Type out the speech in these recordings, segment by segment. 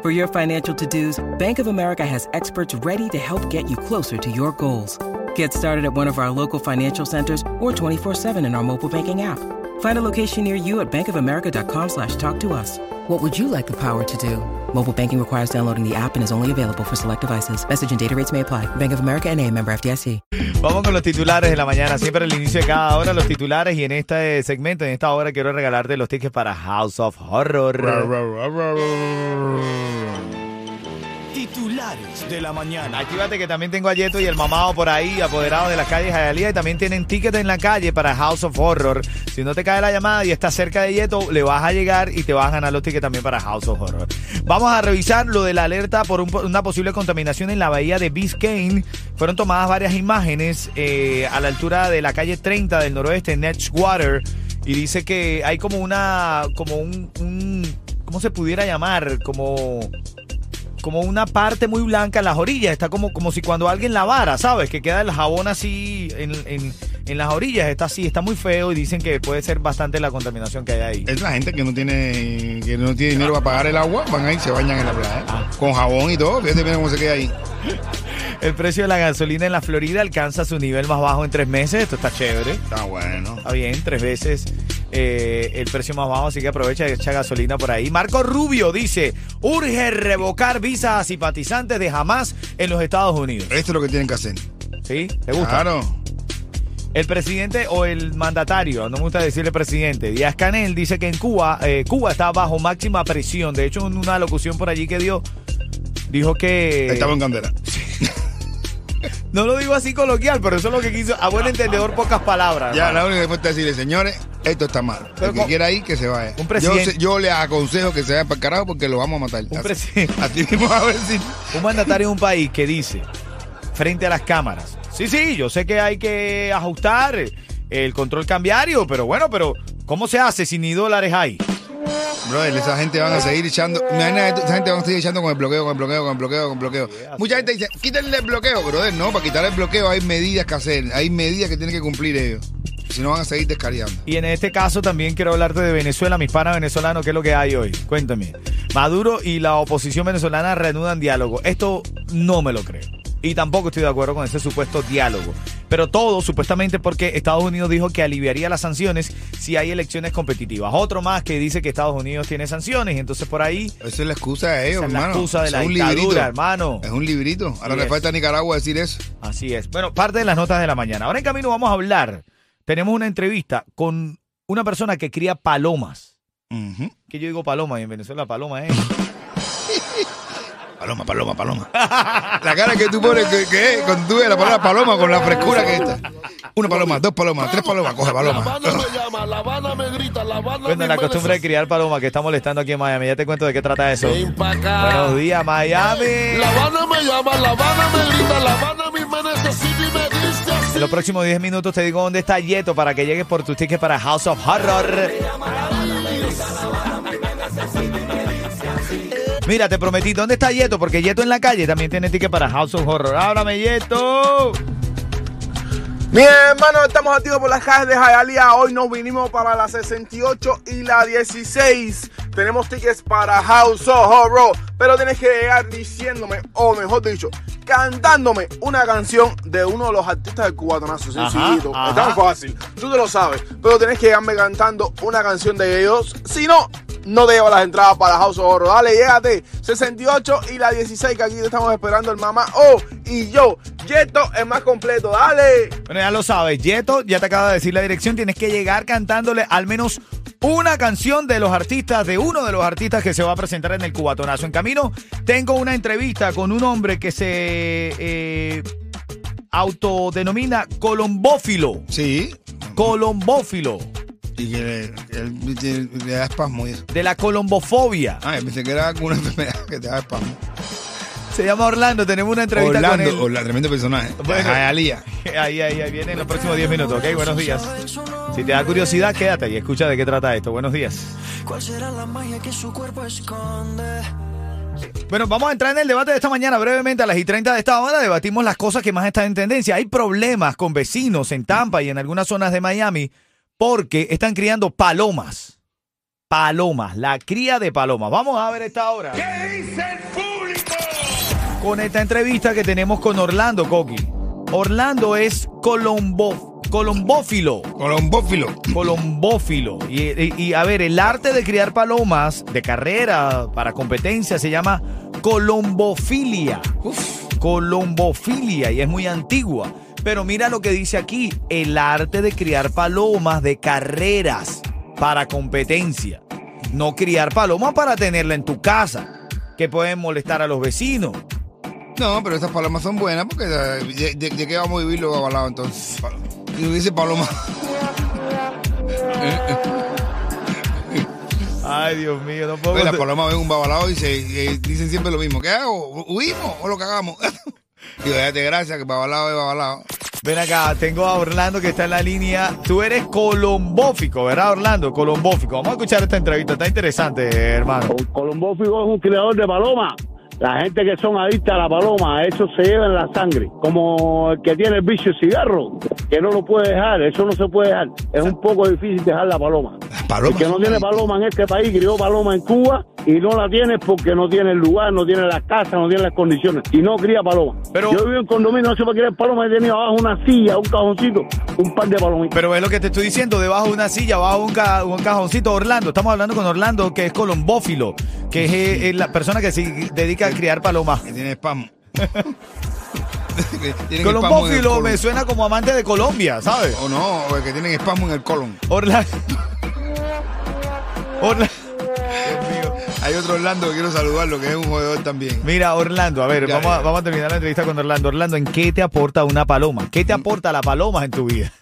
For your financial to dos, Bank of America has experts ready to help get you closer to your goals. Get started at one of our local financial centers or 24-7 in our mobile banking app. Find a location near you at bankofamerica.com slash talk to us. What would you like the power to do? Mobile banking requires downloading the app and is only available for select devices. Message and data rates may apply. Bank of America and a member FDIC. Vamos con los titulares de la mañana. Siempre al inicio de cada hora los titulares y en este segmento, en esta hora, quiero regalarte los tickets para House of Horror. Titulares de la mañana. Actívate que también tengo a Yeto y el mamado por ahí, apoderados de las calles Hialeah y también tienen tickets en la calle para House of Horror. Si no te cae la llamada y estás cerca de Yeto, le vas a llegar y te vas a ganar los tickets también para House of Horror. Vamos a revisar lo de la alerta por un- una posible contaminación en la bahía de Biscayne. Fueron tomadas varias imágenes eh, a la altura de la calle 30 del noroeste, en Edgewater, y dice que hay como una, como un ¿cómo se pudiera llamar? Como como una parte muy blanca en las orillas. Está como, como si cuando alguien lavara, ¿sabes? Que queda el jabón así en, en- en las orillas. Está así, está muy feo y dicen que puede ser bastante la contaminación que hay ahí. Es la gente que no tiene que no tiene dinero para pagar el agua, van ahí y se bañan en la playa. Ah. Con jabón y todo, fíjate mira cómo se queda ahí. El precio de la gasolina en la Florida alcanza su nivel más bajo en tres meses. Esto está chévere. Está bueno. Está bien, tres veces eh, el precio más bajo, así que aprovecha y echa gasolina por ahí. Marco Rubio dice, urge revocar visas a simpatizantes de Hamas en los Estados Unidos. Esto es lo que tienen que hacer. ¿Sí? ¿Te gusta? Claro. El presidente o el mandatario, no me gusta decirle presidente, Díaz Canel dice que en Cuba, eh, Cuba está bajo máxima presión. De hecho, en una locución por allí que dio, dijo que... Estaba en candela. No lo digo así coloquial, pero eso es lo que quiso. A buen entendedor, pocas palabras. Ya, hermano. la única respuesta es decirle, señores, esto está mal. Pero el que quiera ir, que se vaya. Un presidente- Yo, le aconsejo que se vaya para el carajo porque lo vamos a matar. Un presidente- Así mismo a ver si. Un mandatario de un país que dice, frente a las cámaras, sí, sí, yo sé que hay que ajustar el control cambiario, pero bueno, pero ¿cómo se hace si ni dólares hay? Brother, esa gente van a seguir echando. Esa gente van a seguir echando con el bloqueo, con el bloqueo, con el bloqueo, con el bloqueo. Mucha gente dice, quítenle el bloqueo, brother. No, para quitar el bloqueo hay medidas que hacer, hay medidas que tienen que cumplir ellos. Si no van a seguir descariando. Y en este caso también quiero hablarte de Venezuela, mis panas venezolanos, ¿qué es lo que hay hoy? Cuéntame. Maduro y la oposición venezolana reanudan diálogo. Esto no me lo creo. Y tampoco estoy de acuerdo con ese supuesto diálogo. Pero todo supuestamente porque Estados Unidos dijo que aliviaría las sanciones si hay elecciones competitivas. Otro más que dice que Estados Unidos tiene sanciones y entonces por ahí Esa es la excusa de ellos, Esa es la hermano. excusa de la es un dictadura, librito. hermano. Es un librito. Ahora le es. falta a Nicaragua decir eso. Así es. Bueno, parte de las notas de la mañana. Ahora en camino vamos a hablar. Tenemos una entrevista con una persona que cría palomas. Ujú. Que yo digo paloma y en Venezuela paloma es. Paloma, paloma, paloma. la cara que tú pones, que, que es, cuando tú ves la palabra paloma con la frescura que está. Una paloma, dos palomas, tres palomas, coge La paloma. Habana me llama, La Habana me grita, La Habana Bueno, me la costumbre de criar paloma que está molestando aquí en Miami. Ya te cuento de qué trata eso. Ven pa' acá. Buenos días, Miami. La Habana me llama, La Habana me grita, La Habana me necesita y me dice así. En los próximos 10 minutos te digo dónde está Yeto para que llegues por tus tickets para House of Horror. Mira, te prometí, ¿dónde está Yeto? Porque Yeto en la calle también tiene ticket para House of Horror. ¡Ábrame, Yeto! Mi hermano, estamos activos por las calles de Hialeah. Hoy nos vinimos para la 68 y la 16. Tenemos tickets para House of Horror. Pero tienes que llegar diciéndome, o mejor dicho, cantándome una canción de uno de los artistas del cubatonazo. Sencillito. ajá. Está muy fácil. Tú te lo sabes. Pero tienes que llegarme cantando una canción de ellos. Si no, no te llevo las entradas para House of Horror. Dale, llégate. 68 y la 16, que aquí te estamos esperando el mamá. Oh, y yo. Yeto es más completo. Dale. Bueno, ya lo sabes, Yeto ya te acaba de decir la dirección. Tienes que llegar cantándole al menos una canción de los artistas, de uno de los artistas que se va a presentar en el Cubatonazo. En camino tengo una entrevista con un hombre que se eh, autodenomina colombófilo. Sí. Colombófilo. Y que le, él- le- le da espasmo y eso. De la colombofobia. Ah, pensé que era alguna enfermedad. que te da spam. Se llama Orlando, tenemos una entrevista con él. Orlando, Orlando, tremendo personaje. Bueno. Ahí, ahí, ahí viene en los próximos 10 minutos, ¿ok? Buenos días. Si te da curiosidad, quédate y escucha de qué trata esto. Buenos días. ¿Cuál será la magia que su cuerpo esconde? Bueno, vamos a entrar en el debate de esta mañana brevemente a las y 30 de esta hora. Debatimos las cosas que más están en tendencia. Hay problemas con vecinos en Tampa y en algunas zonas de Miami porque están criando palomas. Palomas, la cría de palomas. Vamos a ver esta hora. ¿Qué dice el público? Con esta entrevista que tenemos con Orlando Coqui. Orlando es colombo, colombófilo. Colombófilo. Colombófilo. Y, y- y, a ver, el arte de criar palomas de carrera para competencia se llama colombofilia. Colombofilia y es muy antigua. Pero mira lo que dice aquí, el arte de criar palomas de carreras para competencia. No criar palomas para tenerla en tu casa, que pueden molestar a los vecinos. No, pero estas palomas son buenas porque eh, de, de- de qué vamos a vivir luego avalado entonces. Si hubiese paloma. Ay, Dios mío, no puedo. Pues las contar- palomas ven un babalao y se dicen siempre lo mismo. ¿Qué hago? ¿Huimos o lo cagamos? Digo, déjate gracias que babalao es babalao. Ven acá, tengo a Orlando que está en la línea. Tú eres colombófico, ¿verdad, Orlando? Colombófico. Vamos a escuchar esta entrevista, está interesante, hermano. Un colombófigo es un criador de paloma. La gente que son adictas a la paloma, eso se lleva en la sangre. Como el que tiene el vicio de cigarro, que no lo puede dejar, eso no se puede dejar. Es un poco difícil dejar la paloma. Las palomas El que no tiene paloma en este país, crió paloma en Cuba y no la tiene porque no tiene el lugar, no tiene la casa, no tiene las condiciones y no cría paloma. Pero- Yo vivo en condominio, no sé para qué paloma, he tenido abajo una silla, un cajoncito, un par de palomitas. Pero es lo que te estoy diciendo, debajo de una silla, bajo un, ca- un cajoncito, Orlando. Estamos hablando con Orlando, que es colombófilo, que es, eh, es la persona que se dedica a criar palomas. Que tiene spam. Colombófilo me suena como amante de Colombia, ¿sabes? O no, o el que tienen espasmo en el colon. Orlando. Orlando. Dios mío. Hay otro Orlando que quiero saludarlo, que es un jodedor también. Mira, Orlando, a ver, Ya, vamos a, ya. vamos a terminar la entrevista con Orlando. Orlando, ¿en qué te aporta una paloma? ¿Qué te aporta la paloma en tu vida?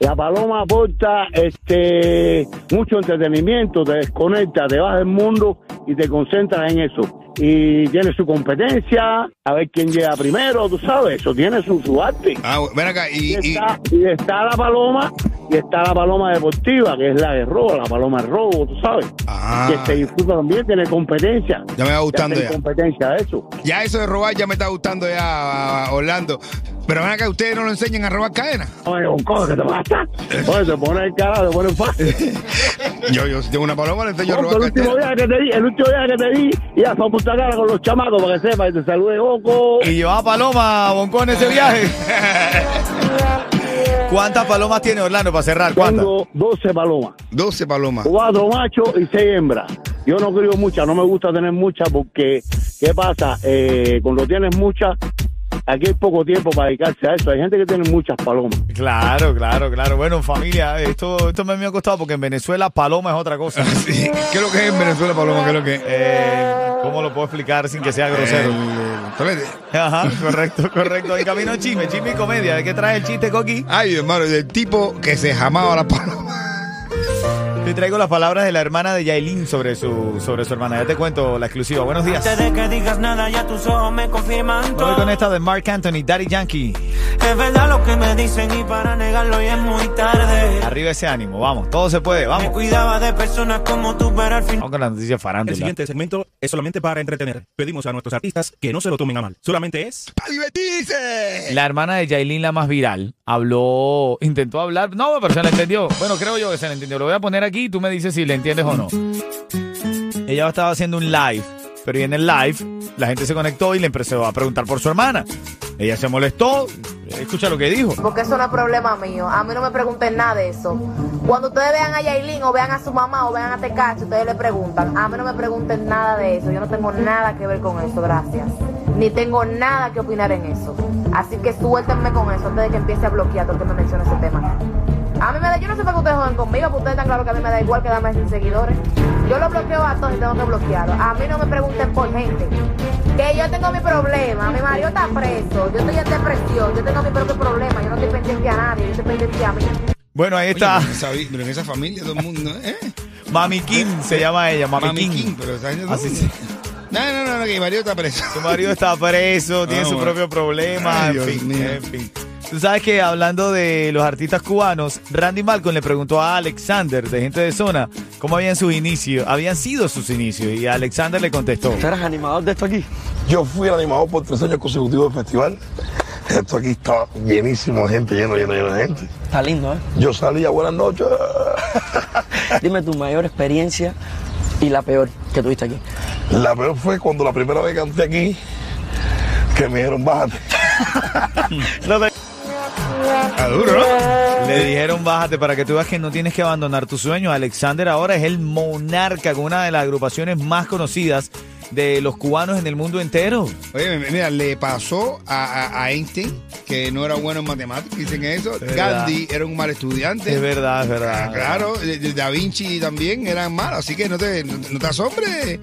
La paloma aporta este mucho entretenimiento, te desconecta, te vas del mundo y te concentras en eso. Y tiene su competencia, a ver quién llega primero, tú sabes, eso tiene su, su arte. Ah, ven acá, y, Y y- está, y está la paloma, y está la paloma deportiva, que es la de robo, la paloma de robo, tú sabes. Ah. Que se disfruta también, tiene competencia. Ya me va gustando Hacen ya. competencia de eso. ya eso de robar ya me está gustando ya, Orlando. Pero ven acá, ustedes no lo enseñan a robar cadenas. Oye, un cojo que te pasa. Oye, te pone el cara, te pone fácil. Yo, yo si tengo una paloma, le enseño a Oco, el robar último cadenas. día que te di, el último día que te di, ya fue a Punta Cara con los chamacos para que sepa y te salude Oco. Y llevaba paloma a Bonco en ese viaje. ¿Cuántas palomas tiene Orlando para cerrar? ¿Cuántas? Tengo 12 palomas, 12 palomas. cuatro machos y seis hembras. Yo no crío muchas, no me gusta tener muchas porque, ¿qué pasa? Eh, cuando tienes muchas, aquí hay poco tiempo para dedicarse a eso. Hay gente que tiene muchas palomas. Claro, claro, claro. Bueno, familia, esto, esto me ha costado porque en Venezuela paloma es otra cosa. Sí. ¿Qué es lo que es en Venezuela, paloma? ¿Qué es lo que es? Eh, ¿Cómo lo puedo explicar sin que sea grosero? El. Ajá, correcto, correcto. En camino chisme, chisme y comedia. ¿De qué trae el chiste, Coqui? Ay, hermano, del tipo que se jamaba la paloma. Te traigo las palabras de la hermana de Yailin sobre su, sobre su hermana. Ya te cuento la exclusiva. Buenos días. Antes de que digas nada, ya tus ojos me confirman Voy con esta de Mark Anthony, Daddy Yankee. Es verdad lo que me dicen y para negarlo ya es muy tarde. Arriba ese ánimo, vamos. Todo se puede, Me vamos. cuidaba de personas como tú, pero al final Vamos con la noticia El farándula. siguiente segmento es solamente para entretener. Pedimos a nuestros artistas que no se lo tomen a mal. Solamente es ¡Para divertirse! La hermana de Yailin, la más viral, habló, intentó hablar. No, pero se la entendió. Bueno, creo yo que se la entendió. Lo voy a poner aquí y tú me dices si le entiendes o no. Ella estaba haciendo un live, pero en el live la gente se conectó y le empezó a preguntar por su hermana. Ella se molestó. Escucha lo que dijo. Porque eso no es problema mío. A mí no me pregunten nada de eso. Cuando ustedes vean a Yailin o vean a su mamá o vean a Tecacho, ustedes le preguntan. A mí no me pregunten nada de eso. Yo no tengo nada que ver con eso, gracias. Ni tengo nada que opinar en eso. Así que suéltenme con eso antes de que empiece a bloquear todo el que me mencione ese tema. A mí me da, yo no sé por qué ustedes joden conmigo, porque ustedes están claros que a mí me da igual que darme sin seguidores. Yo lo bloqueo a todos y tengo que bloquearlo. A mí no me pregunten por gente. Que yo tengo mi problema, mi marido está preso, yo estoy en depresión, yo tengo mi propio problema, yo no estoy pendiente a nadie, yo estoy pendiente a mí. Bueno, ahí Oye, está. pero, en esa, pero en esa familia todo el mundo, ¿eh? Mami King se llama ella, Mami, Mami King. King, pero esa gente Así se- No, no, no, no, que mi marido está preso. Su marido está preso, tiene Ah, su bueno. propio problema, Ay, en Dios fin, mío. en fin. Tú sabes que hablando de los artistas cubanos, Randy Malcolm le preguntó a Alexander, de gente de zona, cómo habían sus inicios, habían sido sus inicios, y Alexander le contestó. ¿Tú eres animador de esto aquí? Yo fui el animador por tres años consecutivos del festival. Esto aquí está llenísimo de gente, lleno, lleno, lleno de gente. Está lindo, ¿eh? Yo salía, buenas noches. Dime tu mayor experiencia y la peor que tuviste aquí. La peor fue cuando la primera vez canté aquí, que me dijeron, bájate. Está duro, ¿no? Le dijeron bájate para que tú veas que no tienes que abandonar tu sueño. Alexander ahora es el monarca con una de las agrupaciones más conocidas de los cubanos en el mundo entero. Oye, mira, le pasó a, a- a Einstein, que no era bueno en matemáticas, dicen eso. Gandhi era un mal estudiante. Es verdad, es verdad. Ah, claro, Da Vinci también eran malos, así que no te, no, no te asombres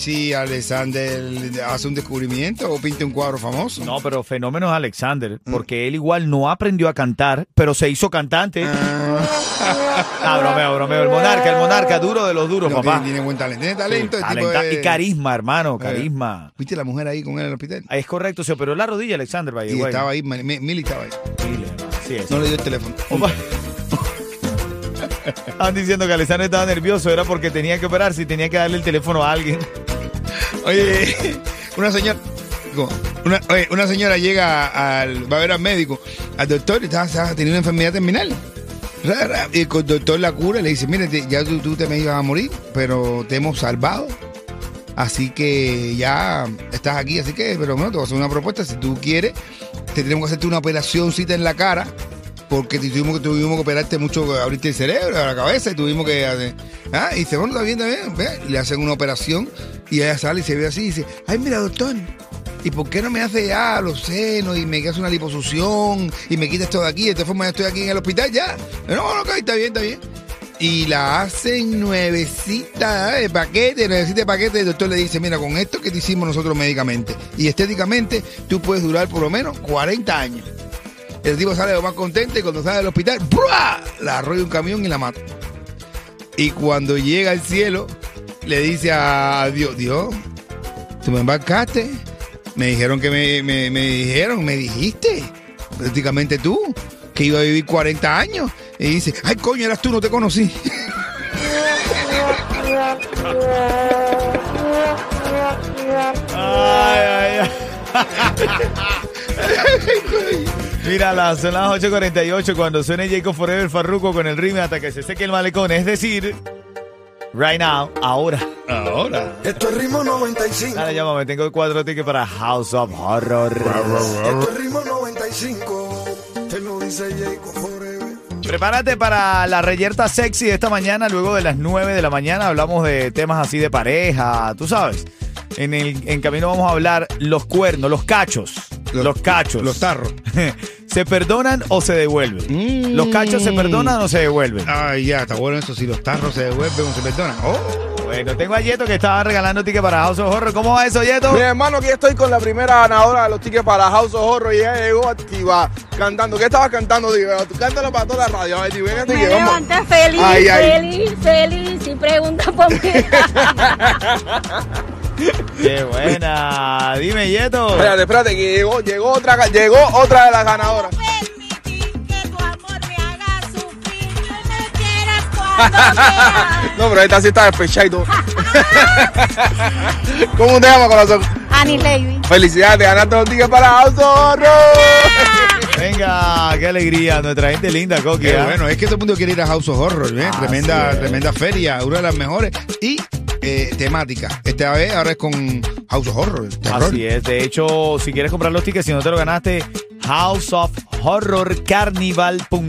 si Alexander hace un descubrimiento o pinta un cuadro famoso. No, pero fenómeno es Alexander, porque él igual no aprendió a cantar, pero se hizo cantante. Ah, bromeo, bromeo. El monarca, el monarca, duro de los duros, No, papá. tiene, tiene buen talento, tiene talento. Sí, el tipo talenta- de- Y carisma, hermano, Eh, carisma. ¿Viste la mujer ahí con él en el hospital? Ah, Es correcto, se operó la rodilla Alexander, the Y estaba ahí, Mili Mili estaba ahí. Así es. No le dio el teléfono. Estaban diciendo que Alexander estaba nervioso, era porque tenía que operarse y tenía que darle el teléfono a alguien. Oye, una señora. Una, una señora llega al. va a ver al médico, al doctor, y está, está- tenía una enfermedad terminal. Y el doctor la cura le dice: Mire, ya tú, tú te me ibas a morir, pero te hemos salvado. Así que ya estás aquí, así que, pero bueno, te voy a hacer una propuesta. Si tú quieres, te tenemos que hacerte una operacióncita en la cara, porque tuvimos tuvimos que operarte mucho, abrirte el cerebro, la cabeza, y tuvimos que. hacer- Ah, y dice, bueno, está bien, está bien. le hacen una operación, y ella sale y se ve así, y dice, ay, mira, doctor. ¿Y por qué no me hace ya los senos y me hace una liposucción y me quita esto de aquí? De esta forma ya estoy aquí en el hospital ya. No, no, está bien, está bien. Y la hacen nuevecita ¿eh? de paquete, nuevecita de paquete. El doctor le dice, mira, con esto que te hicimos nosotros médicamente y estéticamente, tú puedes durar por lo menos 40 años. El tipo sale lo más contento y cuando sale del hospital, ¡brua! la arrolla un camión y la mata. Y cuando llega al cielo, le dice a Dios, Dios, tú me embarcaste. Me dijeron que me, me- me dijeron, me dijiste, prácticamente tú, que iba a vivir 40 años. Y dice, ay coño, eras tú, no te conocí. Ay, ay, ay. Mira, las- son las 8.48 cuando suene Jacob Forever Farruko con el ritmo hasta que se seque el malecón. Es decir, right now, ahora. Ahora. Esto es ritmo 95. Dale, llámame, tengo cuatro tickets para House of Horror. Esto es ritmo 95. Te lo dice Jacob Forever. Prepárate para la reyerta sexy de esta mañana, luego de las 9 de la mañana. Hablamos de temas así de pareja, tú sabes. En el en camino vamos a hablar los cuernos, los cachos. Los, cachos. Los tarros. ¿Se perdonan o se devuelven? ¿Los cachos se perdonan o se devuelven? Ay, ya, está bueno eso. Si los tarros se devuelven o se perdonan. Oh. Bueno, tengo a Yeto que estaba regalando tickets para House of Horror. ¿Cómo va eso, Yeto? Mi hermano, aquí estoy con la primera ganadora de los tickets para House of Horror y ella llegó activa cantando. ¿Qué estabas cantando, Digo? Tú cántalo para toda la radio. A ver, Digo, Me vamos. levanté feliz, Ay, ay. feliz, feliz y pregunta por mí. Qué buena. Dime, Yeto. Espérate, espérate, que llegó, llegó otra, llegó otra de las ganadoras. No, pero esta sí está despechada y todo. ¿Cómo te llamas, corazón? Annie Levy. Felicidades, te ganaste los tickets para House of Horror. Venga, qué alegría. Nuestra gente linda, Coqui. Qué ¿ah? bueno, es que todo el mundo quiere ir a House of Horror. Así tremenda, tremenda feria, una de las mejores. Y eh, temática. Esta vez ahora es con House of Horror. Así es. De hecho, si quieres comprar los tickets, si no te lo ganaste, houseofhorrorcarnival.com.